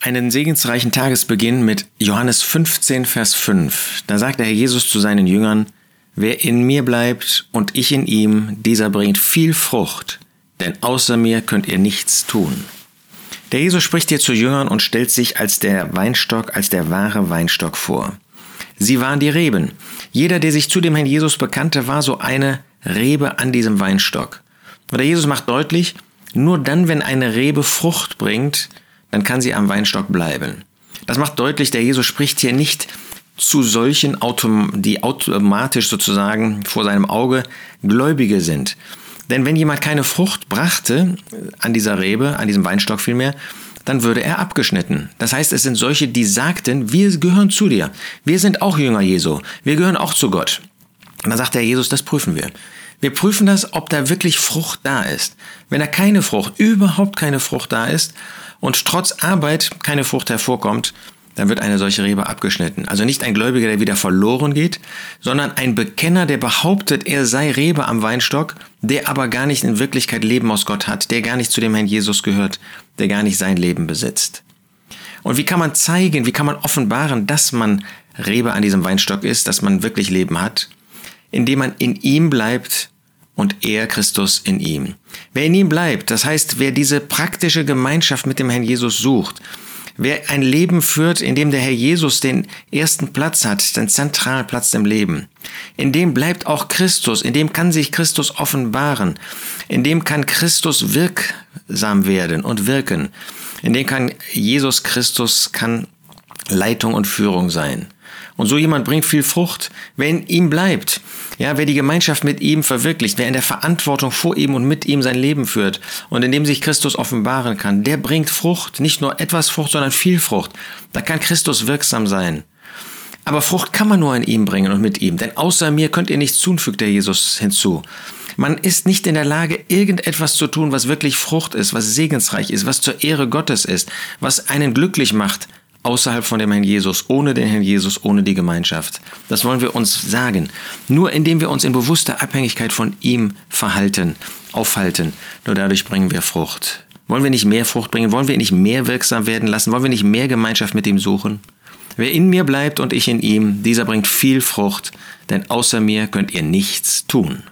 einen segensreichen Tagesbeginn mit Johannes 15, Vers 5. Da sagt der Herr Jesus zu seinen Jüngern, Wer in mir bleibt und ich in ihm, dieser bringt viel Frucht, denn außer mir könnt ihr nichts tun. Der Jesus spricht hier zu Jüngern und stellt sich als der Weinstock, als der wahre Weinstock vor. Sie waren die Reben. Jeder, der sich zu dem Herrn Jesus bekannte, war so eine Rebe an diesem Weinstock. Und der Jesus macht deutlich, nur dann, wenn eine Rebe Frucht bringt, dann kann sie am Weinstock bleiben. Das macht deutlich, der Jesus spricht hier nicht zu solchen, die automatisch sozusagen vor seinem Auge Gläubige sind. Denn wenn jemand keine Frucht brachte an dieser Rebe, an diesem Weinstock vielmehr, dann würde er abgeschnitten. Das heißt, es sind solche, die sagten, wir gehören zu dir. Wir sind auch Jünger Jesu. Wir gehören auch zu Gott. Und dann sagt der Jesus, das prüfen wir. Wir prüfen das, ob da wirklich Frucht da ist. Wenn da keine Frucht, überhaupt keine Frucht da ist und trotz Arbeit keine Frucht hervorkommt, dann wird eine solche Rebe abgeschnitten. Also nicht ein Gläubiger, der wieder verloren geht, sondern ein Bekenner, der behauptet, er sei Rebe am Weinstock, der aber gar nicht in Wirklichkeit Leben aus Gott hat, der gar nicht zu dem Herrn Jesus gehört, der gar nicht sein Leben besitzt. Und wie kann man zeigen, wie kann man offenbaren, dass man Rebe an diesem Weinstock ist, dass man wirklich Leben hat? Indem man in ihm bleibt und er Christus in ihm. Wer in ihm bleibt, das heißt, wer diese praktische Gemeinschaft mit dem Herrn Jesus sucht, Wer ein Leben führt, in dem der Herr Jesus den ersten Platz hat, den zentralen Platz im Leben, in dem bleibt auch Christus, in dem kann sich Christus offenbaren, in dem kann Christus wirksam werden und wirken, in dem kann Jesus Christus kann Leitung und Führung sein. Und so jemand bringt viel Frucht, wer in ihm bleibt. Ja, wer die Gemeinschaft mit ihm verwirklicht, wer in der Verantwortung vor ihm und mit ihm sein Leben führt und in dem sich Christus offenbaren kann, der bringt Frucht. Nicht nur etwas Frucht, sondern viel Frucht. Da kann Christus wirksam sein. Aber Frucht kann man nur in ihm bringen und mit ihm, denn außer mir könnt ihr nichts tun, fügt der Jesus hinzu. Man ist nicht in der Lage, irgendetwas zu tun, was wirklich Frucht ist, was segensreich ist, was zur Ehre Gottes ist, was einen glücklich macht, außerhalb von dem Herrn Jesus, ohne den Herrn Jesus, ohne die Gemeinschaft. Das wollen wir uns sagen. Nur indem wir uns in bewusster Abhängigkeit von ihm verhalten, aufhalten, nur dadurch bringen wir Frucht. Wollen wir nicht mehr Frucht bringen? Wollen wir nicht mehr wirksam werden lassen? Wollen wir nicht mehr Gemeinschaft mit ihm suchen? Wer in mir bleibt und ich in ihm, dieser bringt viel Frucht, denn außer mir könnt ihr nichts tun.